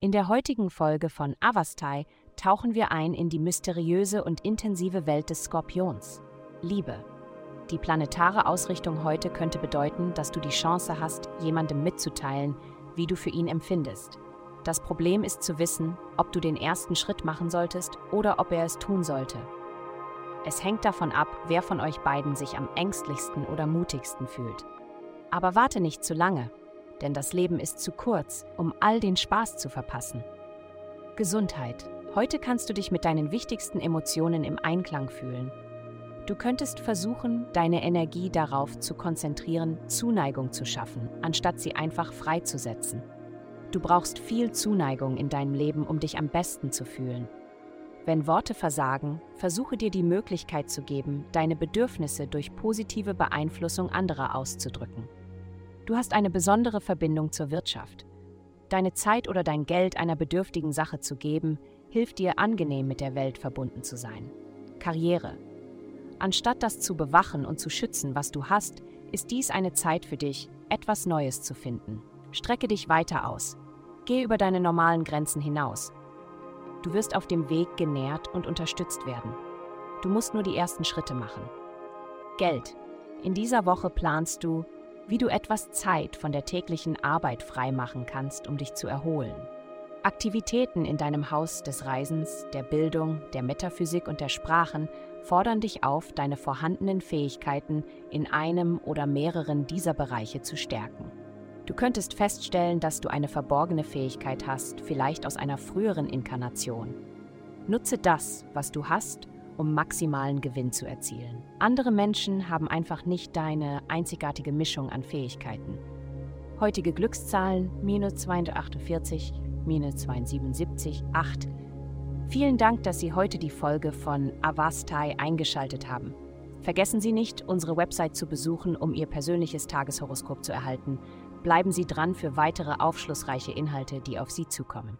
In der heutigen Folge von Avastai tauchen wir ein in die mysteriöse und intensive Welt des Skorpions. Liebe. Die planetare Ausrichtung heute könnte bedeuten, dass du die Chance hast, jemandem mitzuteilen, wie du für ihn empfindest. Das Problem ist zu wissen, ob du den ersten Schritt machen solltest oder ob er es tun sollte. Es hängt davon ab, wer von euch beiden sich am ängstlichsten oder mutigsten fühlt. Aber warte nicht zu lange, denn das Leben ist zu kurz, um all den Spaß zu verpassen. Gesundheit. Heute kannst du dich mit deinen wichtigsten Emotionen im Einklang fühlen. Du könntest versuchen, deine Energie darauf zu konzentrieren, Zuneigung zu schaffen, anstatt sie einfach freizusetzen. Du brauchst viel Zuneigung in deinem Leben, um dich am besten zu fühlen. Wenn Worte versagen, versuche dir die Möglichkeit zu geben, deine Bedürfnisse durch positive Beeinflussung anderer auszudrücken. Du hast eine besondere Verbindung zur Wirtschaft. Deine Zeit oder dein Geld einer bedürftigen Sache zu geben, hilft dir angenehm mit der Welt verbunden zu sein. Karriere. Anstatt das zu bewachen und zu schützen, was du hast, ist dies eine Zeit für dich, etwas Neues zu finden. Strecke dich weiter aus. Geh über deine normalen Grenzen hinaus. Du wirst auf dem Weg genährt und unterstützt werden. Du musst nur die ersten Schritte machen. Geld. In dieser Woche planst du, wie du etwas Zeit von der täglichen Arbeit freimachen kannst, um dich zu erholen. Aktivitäten in deinem Haus des Reisens, der Bildung, der Metaphysik und der Sprachen fordern dich auf, deine vorhandenen Fähigkeiten in einem oder mehreren dieser Bereiche zu stärken. Du könntest feststellen, dass du eine verborgene Fähigkeit hast, vielleicht aus einer früheren Inkarnation. Nutze das, was du hast, um maximalen Gewinn zu erzielen. Andere Menschen haben einfach nicht deine einzigartige Mischung an Fähigkeiten. Heutige Glückszahlen minus 248, minus 277, 8. Vielen Dank, dass Sie heute die Folge von Avastai eingeschaltet haben. Vergessen Sie nicht, unsere Website zu besuchen, um Ihr persönliches Tageshoroskop zu erhalten. Bleiben Sie dran für weitere aufschlussreiche Inhalte, die auf Sie zukommen.